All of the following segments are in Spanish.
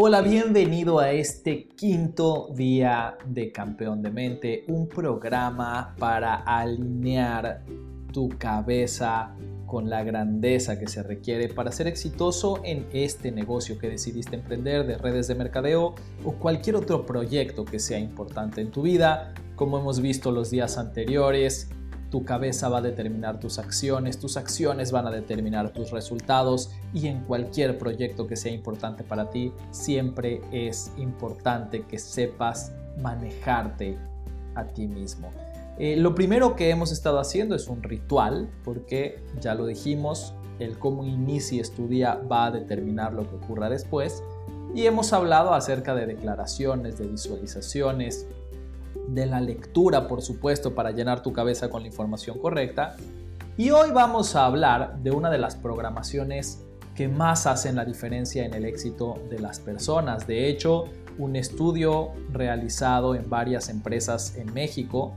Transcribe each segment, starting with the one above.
Hola, bienvenido a este quinto día de Campeón de Mente, un programa para alinear tu cabeza con la grandeza que se requiere para ser exitoso en este negocio que decidiste emprender de redes de mercadeo o cualquier otro proyecto que sea importante en tu vida. Como hemos visto los días anteriores, tu cabeza va a determinar tus acciones, tus acciones van a determinar tus resultados y en cualquier proyecto que sea importante para ti, siempre es importante que sepas manejarte a ti mismo. Eh, lo primero que hemos estado haciendo es un ritual, porque ya lo dijimos, el cómo inicies tu día va a determinar lo que ocurra después. Y hemos hablado acerca de declaraciones, de visualizaciones, de la lectura, por supuesto, para llenar tu cabeza con la información correcta. Y hoy vamos a hablar de una de las programaciones que más hacen la diferencia en el éxito de las personas. De hecho, un estudio realizado en varias empresas en México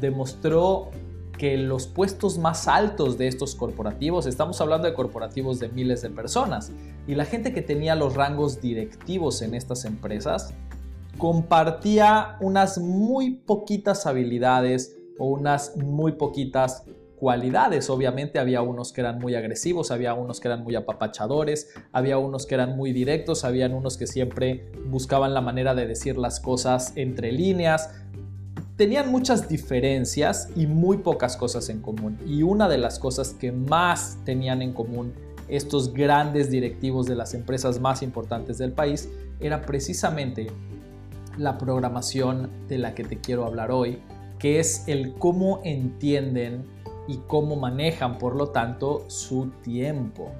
demostró que los puestos más altos de estos corporativos, estamos hablando de corporativos de miles de personas, y la gente que tenía los rangos directivos en estas empresas, compartía unas muy poquitas habilidades o unas muy poquitas cualidades. Obviamente había unos que eran muy agresivos, había unos que eran muy apapachadores, había unos que eran muy directos, había unos que siempre buscaban la manera de decir las cosas entre líneas. Tenían muchas diferencias y muy pocas cosas en común. Y una de las cosas que más tenían en común estos grandes directivos de las empresas más importantes del país era precisamente la programación de la que te quiero hablar hoy, que es el cómo entienden y cómo manejan, por lo tanto, su tiempo.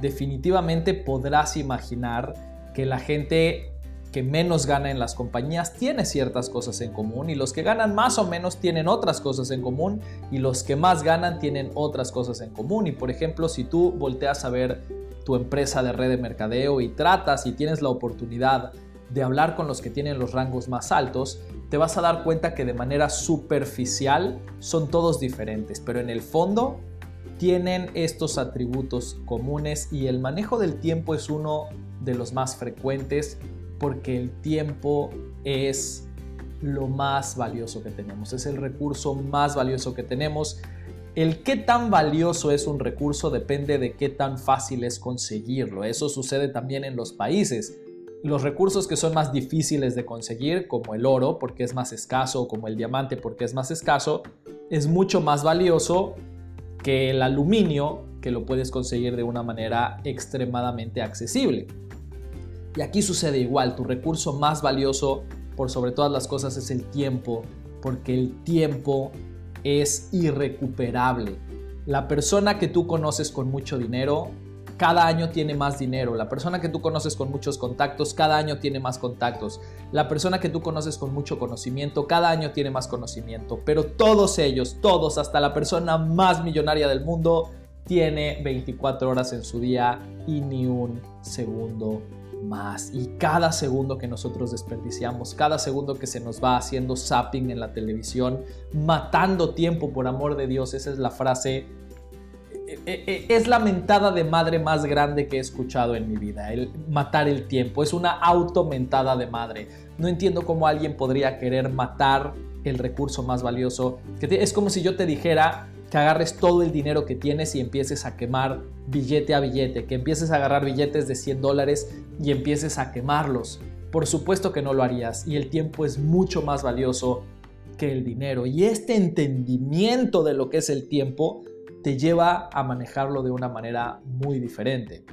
Definitivamente podrás imaginar que la gente que menos gana en las compañías tiene ciertas cosas en común y los que ganan más o menos tienen otras cosas en común y los que más ganan tienen otras cosas en común. Y por ejemplo, si tú volteas a ver tu empresa de red de mercadeo y tratas y tienes la oportunidad de hablar con los que tienen los rangos más altos, te vas a dar cuenta que de manera superficial son todos diferentes, pero en el fondo tienen estos atributos comunes y el manejo del tiempo es uno de los más frecuentes porque el tiempo es lo más valioso que tenemos, es el recurso más valioso que tenemos. El qué tan valioso es un recurso depende de qué tan fácil es conseguirlo. Eso sucede también en los países. Los recursos que son más difíciles de conseguir, como el oro porque es más escaso, como el diamante porque es más escaso, es mucho más valioso que el aluminio que lo puedes conseguir de una manera extremadamente accesible. Y aquí sucede igual, tu recurso más valioso por sobre todas las cosas es el tiempo, porque el tiempo es irrecuperable. La persona que tú conoces con mucho dinero cada año tiene más dinero. La persona que tú conoces con muchos contactos, cada año tiene más contactos. La persona que tú conoces con mucho conocimiento, cada año tiene más conocimiento. Pero todos ellos, todos, hasta la persona más millonaria del mundo, tiene 24 horas en su día y ni un segundo más. Y cada segundo que nosotros desperdiciamos, cada segundo que se nos va haciendo zapping en la televisión, matando tiempo por amor de Dios, esa es la frase es la mentada de madre más grande que he escuchado en mi vida, el matar el tiempo. Es una auto-mentada de madre. No entiendo cómo alguien podría querer matar el recurso más valioso. Es como si yo te dijera que agarres todo el dinero que tienes y empieces a quemar billete a billete, que empieces a agarrar billetes de 100 dólares y empieces a quemarlos. Por supuesto que no lo harías y el tiempo es mucho más valioso que el dinero. Y este entendimiento de lo que es el tiempo te lleva a manejarlo de una manera muy diferente.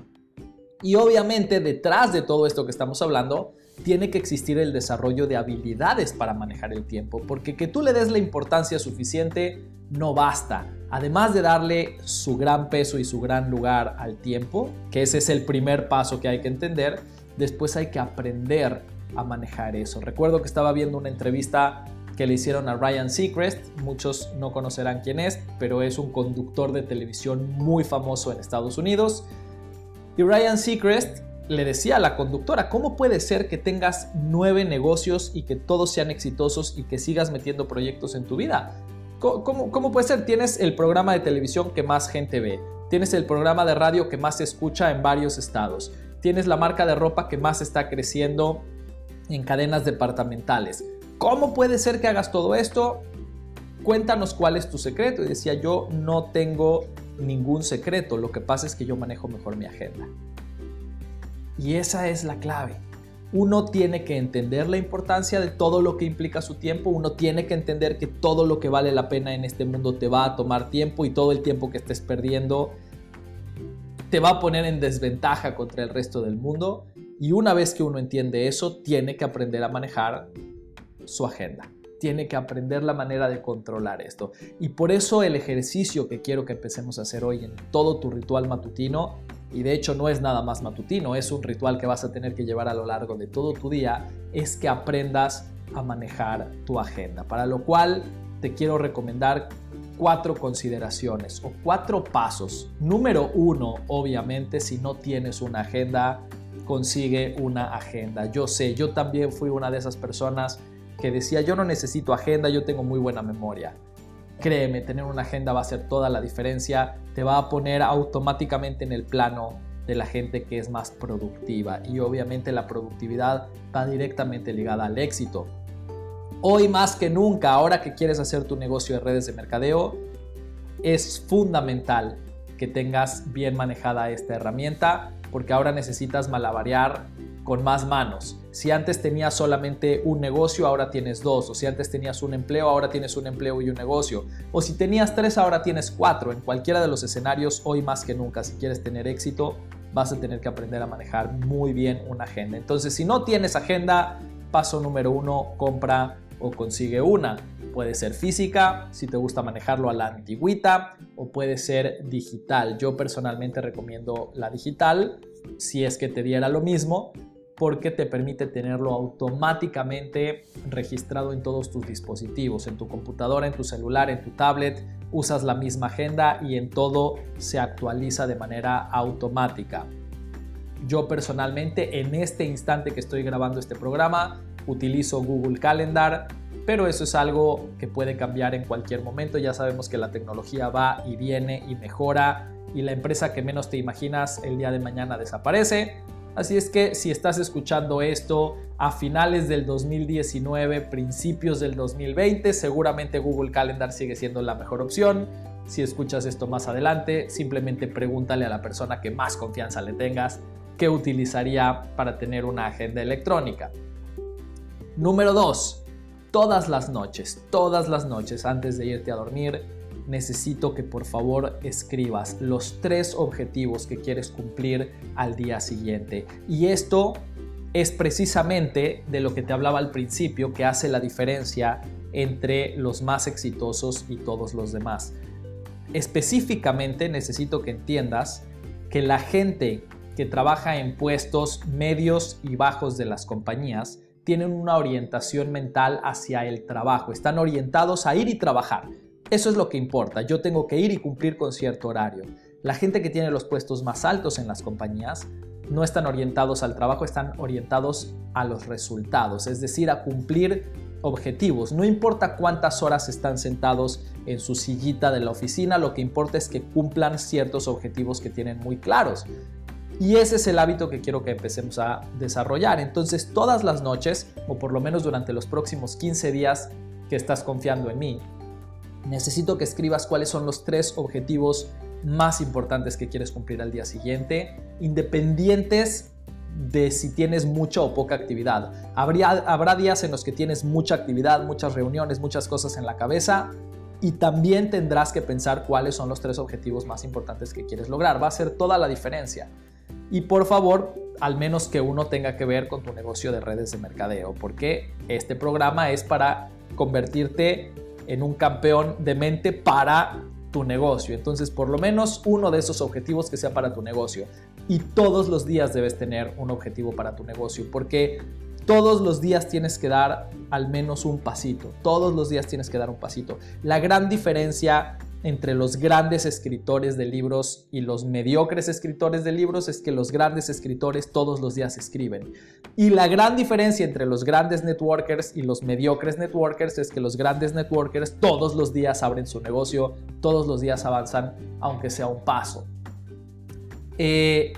Y obviamente detrás de todo esto que estamos hablando, tiene que existir el desarrollo de habilidades para manejar el tiempo, porque que tú le des la importancia suficiente no basta. Además de darle su gran peso y su gran lugar al tiempo, que ese es el primer paso que hay que entender, después hay que aprender a manejar eso. Recuerdo que estaba viendo una entrevista que le hicieron a Ryan Seacrest. Muchos no conocerán quién es, pero es un conductor de televisión muy famoso en Estados Unidos. Y Ryan Seacrest le decía a la conductora, ¿cómo puede ser que tengas nueve negocios y que todos sean exitosos y que sigas metiendo proyectos en tu vida? ¿Cómo, cómo puede ser? Tienes el programa de televisión que más gente ve, tienes el programa de radio que más se escucha en varios estados, tienes la marca de ropa que más está creciendo en cadenas departamentales. ¿Cómo puede ser que hagas todo esto? Cuéntanos cuál es tu secreto. Y decía, yo no tengo ningún secreto, lo que pasa es que yo manejo mejor mi agenda. Y esa es la clave. Uno tiene que entender la importancia de todo lo que implica su tiempo, uno tiene que entender que todo lo que vale la pena en este mundo te va a tomar tiempo y todo el tiempo que estés perdiendo te va a poner en desventaja contra el resto del mundo. Y una vez que uno entiende eso, tiene que aprender a manejar su agenda. Tiene que aprender la manera de controlar esto. Y por eso el ejercicio que quiero que empecemos a hacer hoy en todo tu ritual matutino y de hecho no es nada más matutino, es un ritual que vas a tener que llevar a lo largo de todo tu día, es que aprendas a manejar tu agenda. Para lo cual te quiero recomendar cuatro consideraciones o cuatro pasos. Número uno, obviamente, si no tienes una agenda, consigue una agenda. Yo sé, yo también fui una de esas personas que decía, yo no necesito agenda, yo tengo muy buena memoria. Créeme, tener una agenda va a hacer toda la diferencia, te va a poner automáticamente en el plano de la gente que es más productiva y obviamente la productividad va directamente ligada al éxito. Hoy más que nunca, ahora que quieres hacer tu negocio de redes de mercadeo, es fundamental que tengas bien manejada esta herramienta porque ahora necesitas malabarear con más manos. Si antes tenías solamente un negocio, ahora tienes dos. O si antes tenías un empleo, ahora tienes un empleo y un negocio. O si tenías tres, ahora tienes cuatro. En cualquiera de los escenarios, hoy más que nunca, si quieres tener éxito, vas a tener que aprender a manejar muy bien una agenda. Entonces, si no tienes agenda, paso número uno, compra o consigue una. Puede ser física, si te gusta manejarlo a la antigüita, o puede ser digital. Yo personalmente recomiendo la digital, si es que te diera lo mismo, porque te permite tenerlo automáticamente registrado en todos tus dispositivos, en tu computadora, en tu celular, en tu tablet, usas la misma agenda y en todo se actualiza de manera automática. Yo personalmente en este instante que estoy grabando este programa utilizo Google Calendar, pero eso es algo que puede cambiar en cualquier momento. Ya sabemos que la tecnología va y viene y mejora y la empresa que menos te imaginas el día de mañana desaparece. Así es que si estás escuchando esto a finales del 2019, principios del 2020, seguramente Google Calendar sigue siendo la mejor opción. Si escuchas esto más adelante, simplemente pregúntale a la persona que más confianza le tengas qué utilizaría para tener una agenda electrónica. Número 2. Todas las noches, todas las noches antes de irte a dormir, necesito que por favor escribas los tres objetivos que quieres cumplir al día siguiente. Y esto es precisamente de lo que te hablaba al principio, que hace la diferencia entre los más exitosos y todos los demás. Específicamente necesito que entiendas que la gente que trabaja en puestos medios y bajos de las compañías tienen una orientación mental hacia el trabajo, están orientados a ir y trabajar. Eso es lo que importa. Yo tengo que ir y cumplir con cierto horario. La gente que tiene los puestos más altos en las compañías no están orientados al trabajo, están orientados a los resultados, es decir, a cumplir objetivos. No importa cuántas horas están sentados en su sillita de la oficina, lo que importa es que cumplan ciertos objetivos que tienen muy claros. Y ese es el hábito que quiero que empecemos a desarrollar. Entonces, todas las noches, o por lo menos durante los próximos 15 días que estás confiando en mí, necesito que escribas cuáles son los tres objetivos más importantes que quieres cumplir al día siguiente, independientes de si tienes mucha o poca actividad. habrá días en los que tienes mucha actividad, muchas reuniones, muchas cosas en la cabeza y también tendrás que pensar cuáles son los tres objetivos más importantes que quieres lograr. Va a ser toda la diferencia. Y por favor, al menos que uno tenga que ver con tu negocio de redes de mercadeo, porque este programa es para convertirte en un campeón de mente para tu negocio. Entonces, por lo menos uno de esos objetivos que sea para tu negocio. Y todos los días debes tener un objetivo para tu negocio, porque todos los días tienes que dar al menos un pasito. Todos los días tienes que dar un pasito. La gran diferencia entre los grandes escritores de libros y los mediocres escritores de libros es que los grandes escritores todos los días escriben. Y la gran diferencia entre los grandes networkers y los mediocres networkers es que los grandes networkers todos los días abren su negocio, todos los días avanzan, aunque sea un paso. Eh,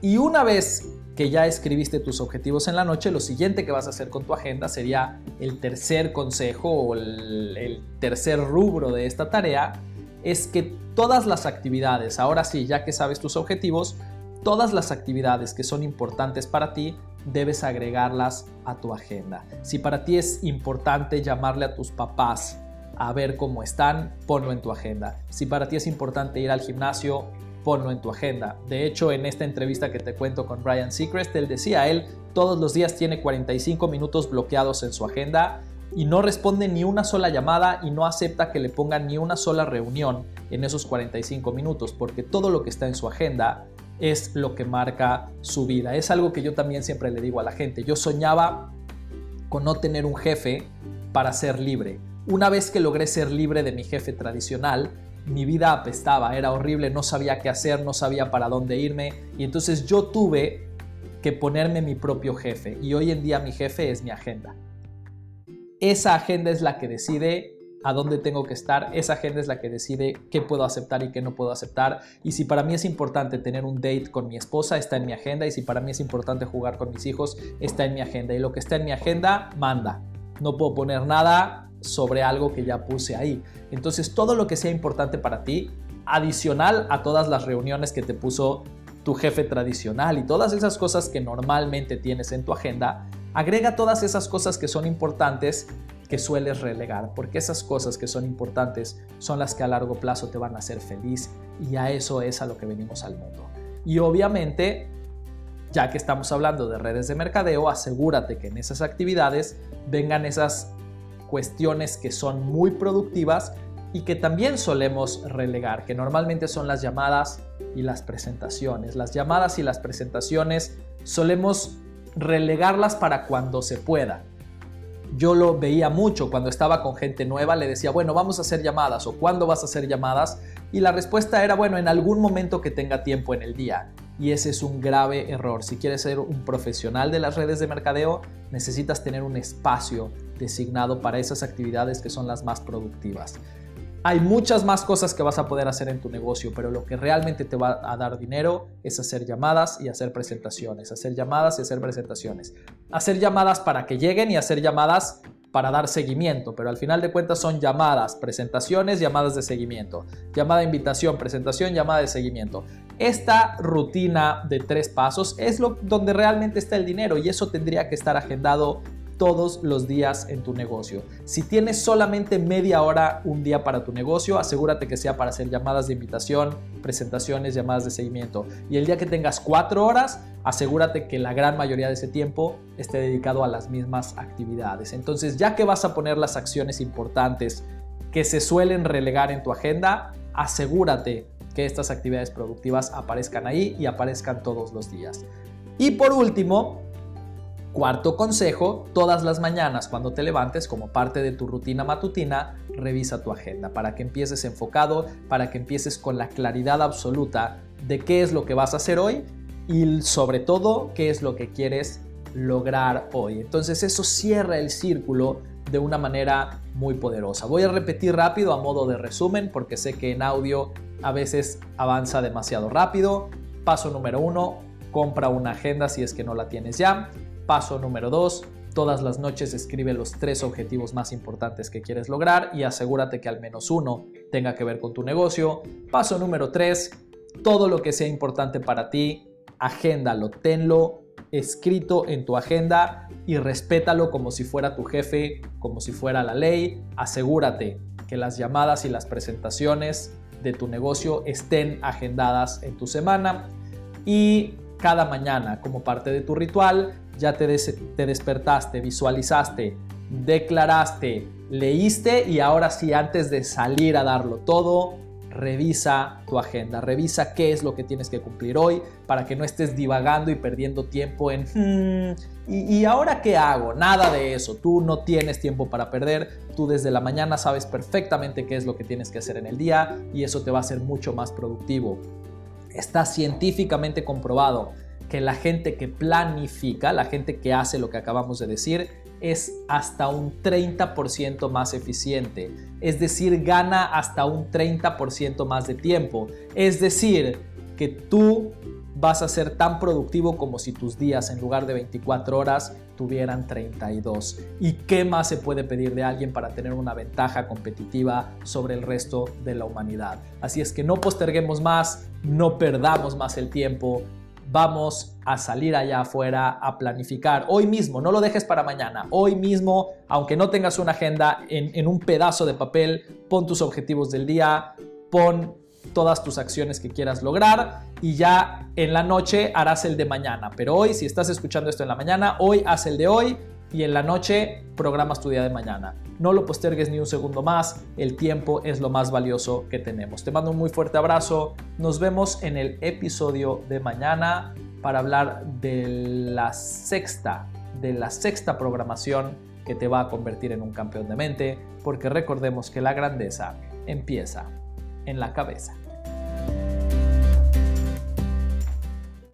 y una vez que ya escribiste tus objetivos en la noche, lo siguiente que vas a hacer con tu agenda sería el tercer consejo o el, el tercer rubro de esta tarea, es que todas las actividades, ahora sí, ya que sabes tus objetivos, todas las actividades que son importantes para ti, debes agregarlas a tu agenda. Si para ti es importante llamarle a tus papás a ver cómo están, ponlo en tu agenda. Si para ti es importante ir al gimnasio, ponlo en tu agenda. De hecho, en esta entrevista que te cuento con Brian Seacrest, él decía, él todos los días tiene 45 minutos bloqueados en su agenda y no responde ni una sola llamada y no acepta que le pongan ni una sola reunión en esos 45 minutos, porque todo lo que está en su agenda es lo que marca su vida. Es algo que yo también siempre le digo a la gente. Yo soñaba con no tener un jefe para ser libre. Una vez que logré ser libre de mi jefe tradicional, mi vida apestaba, era horrible, no sabía qué hacer, no sabía para dónde irme y entonces yo tuve que ponerme mi propio jefe y hoy en día mi jefe es mi agenda. Esa agenda es la que decide a dónde tengo que estar, esa agenda es la que decide qué puedo aceptar y qué no puedo aceptar. Y si para mí es importante tener un date con mi esposa, está en mi agenda. Y si para mí es importante jugar con mis hijos, está en mi agenda. Y lo que está en mi agenda, manda. No puedo poner nada sobre algo que ya puse ahí. Entonces todo lo que sea importante para ti, adicional a todas las reuniones que te puso tu jefe tradicional y todas esas cosas que normalmente tienes en tu agenda, Agrega todas esas cosas que son importantes que sueles relegar, porque esas cosas que son importantes son las que a largo plazo te van a hacer feliz y a eso es a lo que venimos al mundo. Y obviamente, ya que estamos hablando de redes de mercadeo, asegúrate que en esas actividades vengan esas cuestiones que son muy productivas y que también solemos relegar, que normalmente son las llamadas y las presentaciones. Las llamadas y las presentaciones solemos relegarlas para cuando se pueda. Yo lo veía mucho cuando estaba con gente nueva, le decía, bueno, vamos a hacer llamadas o cuándo vas a hacer llamadas. Y la respuesta era, bueno, en algún momento que tenga tiempo en el día. Y ese es un grave error. Si quieres ser un profesional de las redes de mercadeo, necesitas tener un espacio designado para esas actividades que son las más productivas. Hay muchas más cosas que vas a poder hacer en tu negocio, pero lo que realmente te va a dar dinero es hacer llamadas y hacer presentaciones, hacer llamadas y hacer presentaciones. Hacer llamadas para que lleguen y hacer llamadas para dar seguimiento, pero al final de cuentas son llamadas, presentaciones, llamadas de seguimiento. Llamada de invitación, presentación, llamada de seguimiento. Esta rutina de tres pasos es lo donde realmente está el dinero y eso tendría que estar agendado todos los días en tu negocio. Si tienes solamente media hora un día para tu negocio, asegúrate que sea para hacer llamadas de invitación, presentaciones, llamadas de seguimiento. Y el día que tengas cuatro horas, asegúrate que la gran mayoría de ese tiempo esté dedicado a las mismas actividades. Entonces, ya que vas a poner las acciones importantes que se suelen relegar en tu agenda, asegúrate que estas actividades productivas aparezcan ahí y aparezcan todos los días. Y por último, Cuarto consejo, todas las mañanas cuando te levantes como parte de tu rutina matutina, revisa tu agenda para que empieces enfocado, para que empieces con la claridad absoluta de qué es lo que vas a hacer hoy y sobre todo qué es lo que quieres lograr hoy. Entonces eso cierra el círculo de una manera muy poderosa. Voy a repetir rápido a modo de resumen porque sé que en audio a veces avanza demasiado rápido. Paso número uno, compra una agenda si es que no la tienes ya. Paso número 2. Todas las noches escribe los tres objetivos más importantes que quieres lograr y asegúrate que al menos uno tenga que ver con tu negocio. Paso número 3. Todo lo que sea importante para ti, agéndalo, tenlo escrito en tu agenda y respétalo como si fuera tu jefe, como si fuera la ley. Asegúrate que las llamadas y las presentaciones de tu negocio estén agendadas en tu semana. Y cada mañana, como parte de tu ritual, ya te, te despertaste, visualizaste, declaraste, leíste y ahora sí, antes de salir a darlo todo, revisa tu agenda, revisa qué es lo que tienes que cumplir hoy para que no estés divagando y perdiendo tiempo en, hmm, ¿y, ¿y, ahora qué hago? Nada de eso, tú no tienes tiempo para perder, tú desde la mañana sabes perfectamente qué es lo que tienes que hacer en el día y eso te va a hacer mucho más productivo. Está científicamente comprobado que la gente que planifica, la gente que hace lo que acabamos de decir, es hasta un 30% más eficiente. Es decir, gana hasta un 30% más de tiempo. Es decir, que tú vas a ser tan productivo como si tus días en lugar de 24 horas tuvieran 32. ¿Y qué más se puede pedir de alguien para tener una ventaja competitiva sobre el resto de la humanidad? Así es que no posterguemos más, no perdamos más el tiempo. Vamos a salir allá afuera a planificar hoy mismo, no lo dejes para mañana, hoy mismo, aunque no tengas una agenda en, un pedazo de papel, pon tus objetivos del día, pon todas tus acciones que quieras lograr y ya en la noche harás el de mañana. Pero hoy, si estás escuchando esto en la mañana, hoy haz el de hoy y en la noche programas tu día de mañana. No lo postergues ni un segundo más, el tiempo es lo más valioso que tenemos. Te mando un muy fuerte abrazo, nos vemos en el episodio de mañana para hablar de la sexta, de la sexta programación que te va a convertir en un campeón de mente, porque recordemos que la grandeza empieza en la cabeza.